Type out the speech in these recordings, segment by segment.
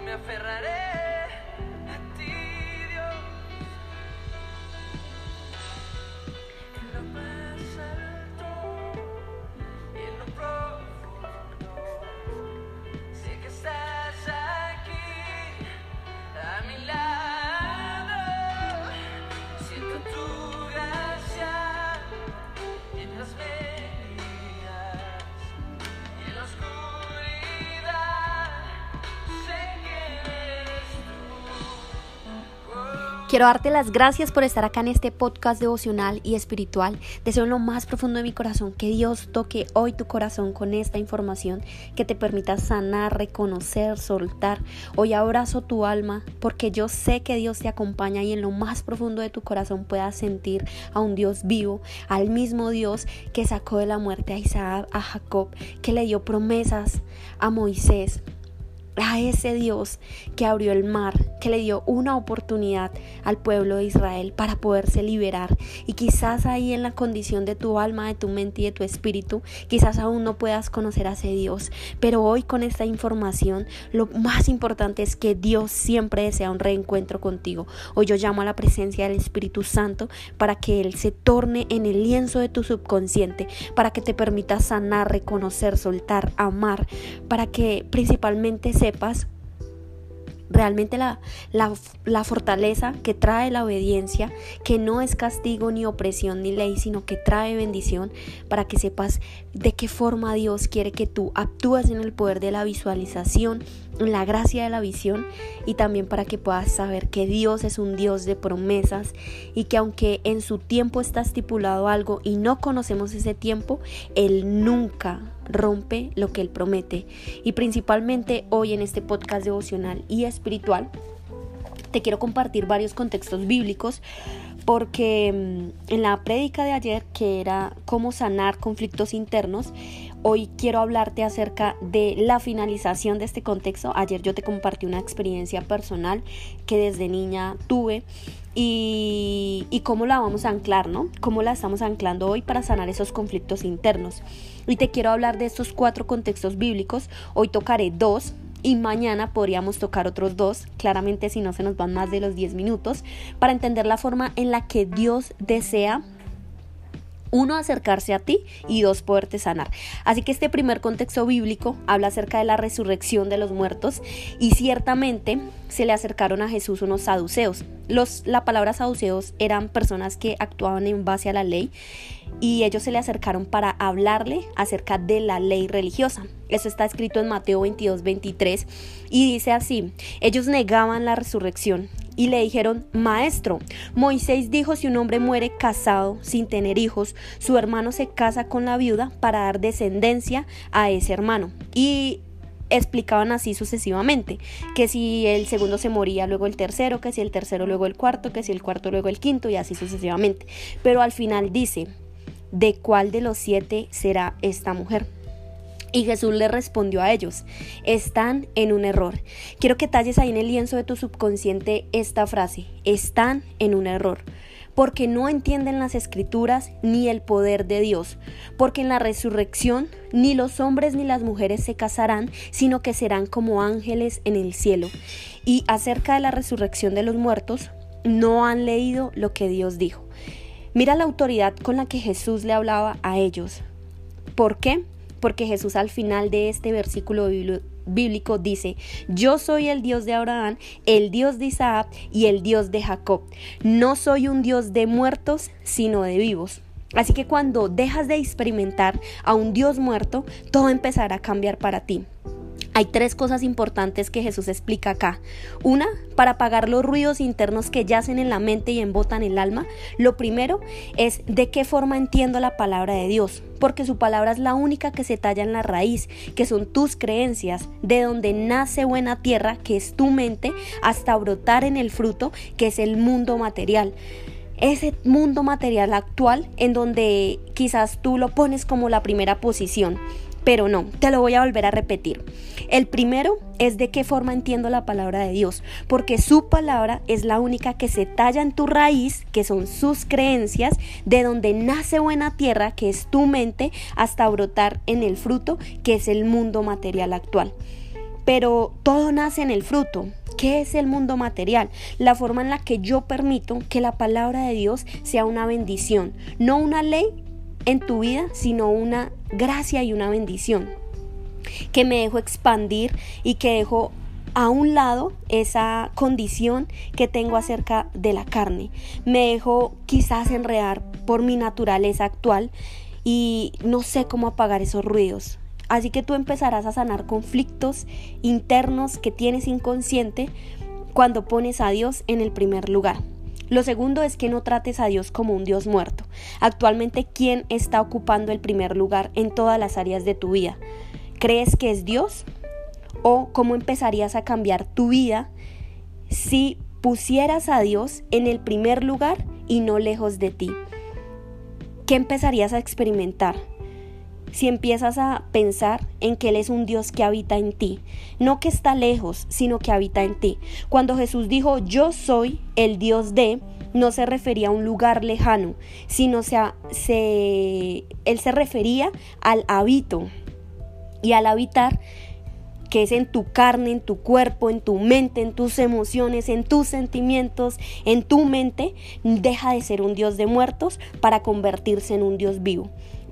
me aferraré Quiero darte las gracias por estar acá en este podcast devocional y espiritual. Deseo en lo más profundo de mi corazón que Dios toque hoy tu corazón con esta información que te permita sanar, reconocer, soltar. Hoy abrazo tu alma porque yo sé que Dios te acompaña y en lo más profundo de tu corazón puedas sentir a un Dios vivo, al mismo Dios que sacó de la muerte a Isaac, a Jacob, que le dio promesas a Moisés a ese Dios que abrió el mar, que le dio una oportunidad al pueblo de Israel para poderse liberar. Y quizás ahí en la condición de tu alma, de tu mente y de tu espíritu, quizás aún no puedas conocer a ese Dios. Pero hoy con esta información, lo más importante es que Dios siempre desea un reencuentro contigo. Hoy yo llamo a la presencia del Espíritu Santo para que Él se torne en el lienzo de tu subconsciente, para que te permita sanar, reconocer, soltar, amar, para que principalmente sepas realmente la, la, fortaleza que trae la obediencia, que no es castigo ni opresión ni ley, sino que trae bendición para que sepas de qué forma Dios quiere que tú actúes en el poder de la visualización, en la gracia de la visión y también para que puedas saber que Dios es un Dios de promesas y que aunque en su tiempo está estipulado algo y no conocemos ese tiempo, Él nunca rompe lo que Él promete. Y principalmente hoy en este podcast devocional y espiritual, te quiero compartir varios contextos bíblicos porque mm, en la prédica de ayer, que era cómo sanar conflictos internos, Hoy quiero hablarte acerca de la finalización de este contexto. Ayer yo te compartí una experiencia personal que desde niña tuve y, y, cómo la vamos a anclar, ¿no? Cómo la estamos anclando hoy para sanar esos conflictos internos. Y te quiero hablar de estos cuatro contextos bíblicos. Hoy tocaré dos y mañana podríamos tocar otros dos, claramente si no se nos van más de los 10 minutos, para entender la forma en la que Dios desea uno, acercarse a ti y dos, poderte sanar. Así que este primer contexto bíblico habla acerca de la resurrección de los muertos y ciertamente se le acercaron a Jesús unos saduceos. Los, la palabra saduceos eran personas que actuaban en base a la ley y ellos se le acercaron para hablarle acerca de la ley religiosa. Eso está escrito en Mateo 22, 23 y dice así, ellos negaban la resurrección y le dijeron, Maestro, Moisés dijo si un hombre muere casado sin tener hijos, su hermano se casa con la viuda para dar descendencia a ese hermano. Y explicaban así sucesivamente, que si el segundo se moría, luego el tercero, que si el tercero, luego el cuarto, que si el cuarto, luego el quinto y así sucesivamente. Pero al final dice, ¿de cuál de los siete será esta mujer? Y Jesús le respondió a ellos, están en un error. Quiero que talles ahí en el lienzo de tu subconsciente esta frase, están en un error, porque no entienden las escrituras ni el poder de Dios, porque en la resurrección ni los hombres ni las mujeres se casarán, sino que serán como ángeles en el cielo. Y acerca de la resurrección de los muertos, no han leído lo que Dios dijo. Mira la autoridad con la que Jesús le hablaba a ellos. ¿Por qué? Porque Jesús al final de este versículo bíblico dice, yo soy el Dios de Abraham, el Dios de Isaac y el Dios de Jacob. No soy un Dios de muertos, sino de vivos. Así que cuando dejas de experimentar a un Dios muerto, todo empezará a cambiar para ti. Hay tres cosas importantes que Jesús explica acá. Una, para apagar los ruidos internos que yacen en la mente y embotan el alma. Lo primero es de qué forma entiendo la palabra de Dios, porque su palabra es la única que se talla en la raíz, que son tus creencias, de donde nace buena tierra, que es tu mente, hasta brotar en el fruto, que es el mundo material ese mundo material actual en donde quizás tú lo pones como la primera posición. Pero no, te lo voy a volver a repetir. El primero es de qué forma entiendo la palabra de Dios, porque su palabra es la única que se talla en tu raíz, que son sus creencias, de donde nace buena tierra, que es tu mente, hasta brotar en el fruto, que es el mundo material actual. pero todo nace en el fruto. ¿Qué es el mundo material? La forma en la que yo permito que la palabra de Dios sea una bendición, no una ley en tu vida, sino una gracia y una bendición. Que me dejo expandir y que dejo a un lado esa condición que tengo acerca de la carne. Me dejo quizás enredar por mi naturaleza actual y no sé cómo apagar esos ruidos. Así que tú empezarás a sanar conflictos internos que tienes inconsciente cuando pones a Dios en el primer lugar. Lo segundo es que no trates a Dios como un Dios muerto. Actualmente, ¿quién está ocupando el primer lugar en todas las áreas de tu vida? ¿Crees que es Dios? ¿O cómo empezarías a cambiar tu vida si pusieras a Dios en el primer lugar y no lejos de ti? ¿Qué empezarías a experimentar? Si empiezas a pensar en que Él es un Dios que habita en ti, no que está lejos, sino que habita en ti. Cuando Jesús dijo, yo soy el Dios de, no se refería a un lugar lejano, sino se, se, Él se refería al habito. Y al habitar, que es en tu carne, en tu cuerpo, en tu mente, en tus emociones, en tus sentimientos, en tu mente, deja de ser un Dios de muertos para convertirse en un Dios vivo.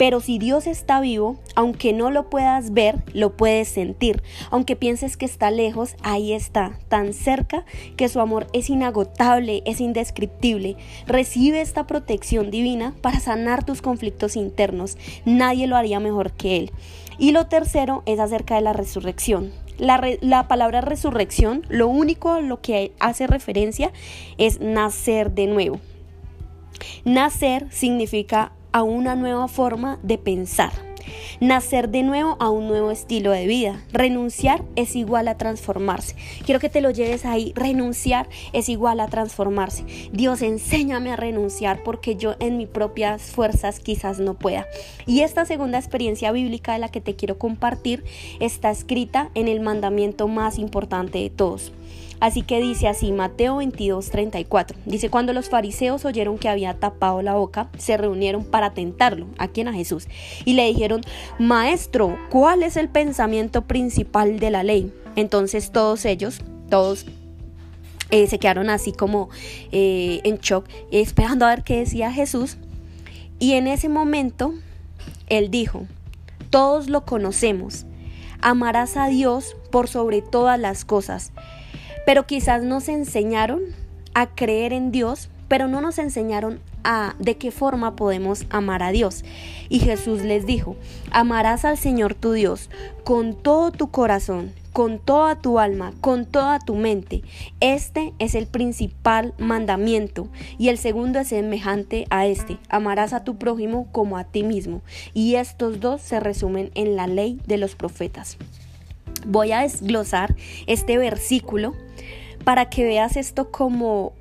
Pero si Dios está vivo, aunque no lo puedas ver, lo puedes sentir. Aunque pienses que está lejos, ahí está, tan cerca que su amor es inagotable, es indescriptible. Recibe esta protección divina para sanar tus conflictos internos. Nadie lo haría mejor que Él. Y lo tercero es acerca de la resurrección. La, la, palabra resurrección, lo único a lo que hace referencia es nacer de nuevo. Nacer significa a una nueva forma de pensar. Nacer de nuevo a un nuevo estilo de vida. Renunciar es igual a transformarse. Quiero que te lo lleves ahí. Renunciar es igual a transformarse. Dios, enséñame a renunciar porque yo en mis propias fuerzas quizás no pueda. Y esta segunda experiencia bíblica de la que te quiero compartir está escrita en el mandamiento más importante de todos. Así que dice así, Mateo 22, 34. Dice, cuando los fariseos oyeron que había tapado la boca, se reunieron para tentarlo, a quien a Jesús, y le dijeron, Maestro, ¿cuál es el pensamiento principal de la ley? Entonces todos ellos, todos eh, se quedaron así como eh, en shock, esperando a ver qué decía Jesús. Y en ese momento, él dijo, todos lo conocemos, amarás a Dios por sobre todas las cosas pero quizás nos enseñaron a creer en Dios, pero no nos enseñaron a de qué forma podemos amar a Dios. Y Jesús les dijo, amarás al Señor tu Dios con todo tu corazón, con toda tu alma, con toda tu mente. Este es el principal mandamiento y el segundo es semejante a este. Amarás a tu prójimo como a ti mismo. Y estos dos se resumen en la ley de los profetas. Voy a desglosar este versículo para que veas esto como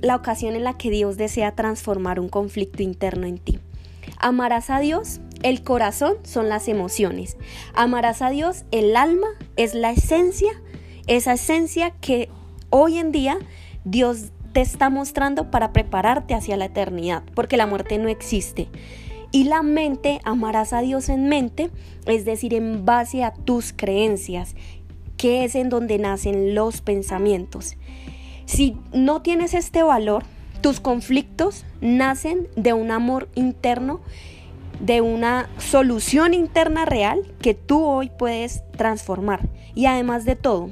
la ocasión en la que Dios desea transformar un conflicto interno en ti. Amarás a Dios, el corazón son las emociones. Amarás a Dios, el alma es la esencia, esa esencia que hoy en día Dios te está mostrando para prepararte hacia la eternidad, porque la muerte no existe. Y la mente, amarás a Dios en mente, es decir, en base a tus creencias que es en donde nacen los pensamientos. Si no tienes este valor, tus conflictos nacen de un amor interno, de una solución interna real que tú hoy puedes transformar. Y además de todo,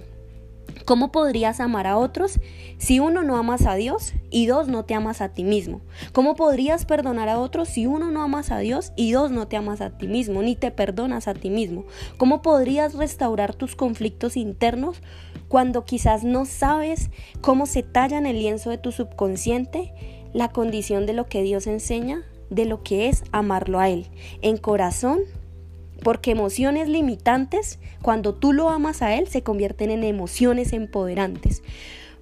¿Cómo podrías amar a otros si uno no amas a Dios y dos no te amas a ti mismo? ¿Cómo podrías perdonar a otros si uno no amas a Dios y dos no te amas a ti mismo, ni te perdonas a ti mismo? ¿Cómo podrías restaurar tus conflictos internos cuando quizás no sabes cómo se talla en el lienzo de tu subconsciente la condición de lo que Dios enseña, de lo que es amarlo a Él, en corazón, porque emociones limitantes, cuando tú lo amas a Él, se convierten en emociones empoderantes.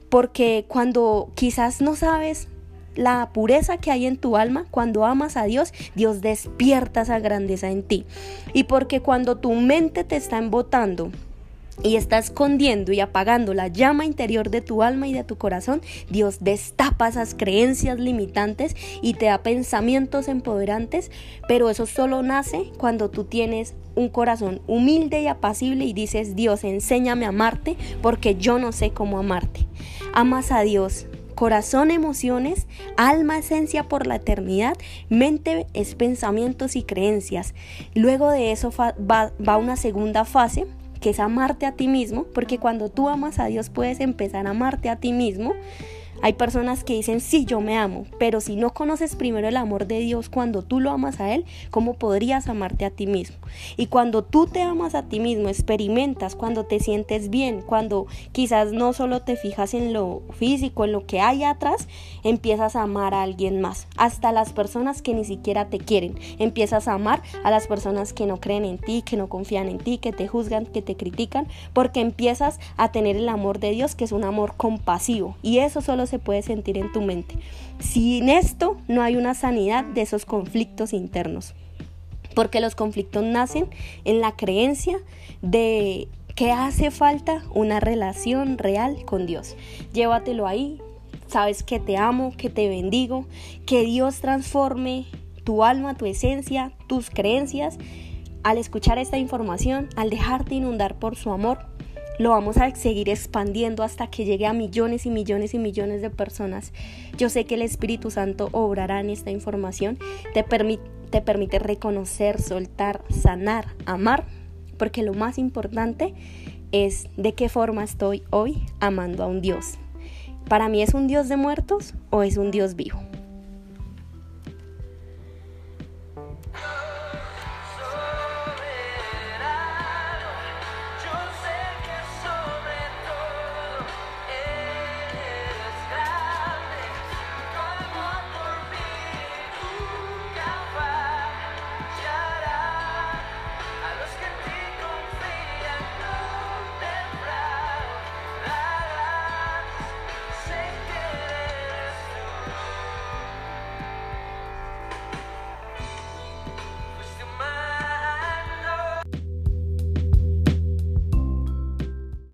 Porque cuando quizás no sabes la pureza que hay en tu alma, cuando amas a Dios, Dios despierta esa grandeza en ti. Y porque cuando tu mente te está embotando y está escondiendo y apagando la llama interior de tu alma y de tu corazón, Dios destapa esas creencias limitantes y te da pensamientos empoderantes, pero eso solo nace cuando tú tienes un corazón humilde y apacible y dices, Dios, enséñame a amarte porque yo no sé cómo amarte. Amas a Dios, corazón, emociones, alma, esencia por la eternidad, mente es pensamientos y creencias. Luego de eso va, va una segunda fase que es amarte a ti mismo, porque cuando tú amas a Dios puedes empezar a amarte a ti mismo hay personas que dicen, sí, yo me amo, pero si no conoces primero el amor de Dios cuando tú lo amas a Él, ¿cómo podrías amarte a ti mismo? Y cuando tú te amas a ti mismo, experimentas, cuando te sientes bien, cuando quizás no solo te fijas en lo físico, en lo que hay atrás, empiezas a amar a alguien más, hasta las personas que ni siquiera te quieren. Empiezas a amar a las personas que no creen en ti, que no confían en ti, que te juzgan, que te critican, porque empiezas a tener el amor de Dios, que es un amor compasivo. Y eso solo se puede sentir en tu mente. Sin esto no hay una sanidad de esos conflictos internos. Porque los conflictos nacen en la creencia de que hace falta una relación real con Dios. Llévatelo ahí. Sabes que te amo, que te bendigo, que Dios transforme tu alma, tu esencia, tus creencias al escuchar esta información, al dejarte inundar por su amor lo vamos a seguir expandiendo hasta que llegue a millones y millones y millones de personas. Yo sé que el Espíritu Santo obrará en esta información, te, te permite reconocer, soltar, sanar, amar, porque lo más importante es de qué forma estoy hoy amando a un Dios. ¿Para mí es un Dios de muertos o es un Dios vivo?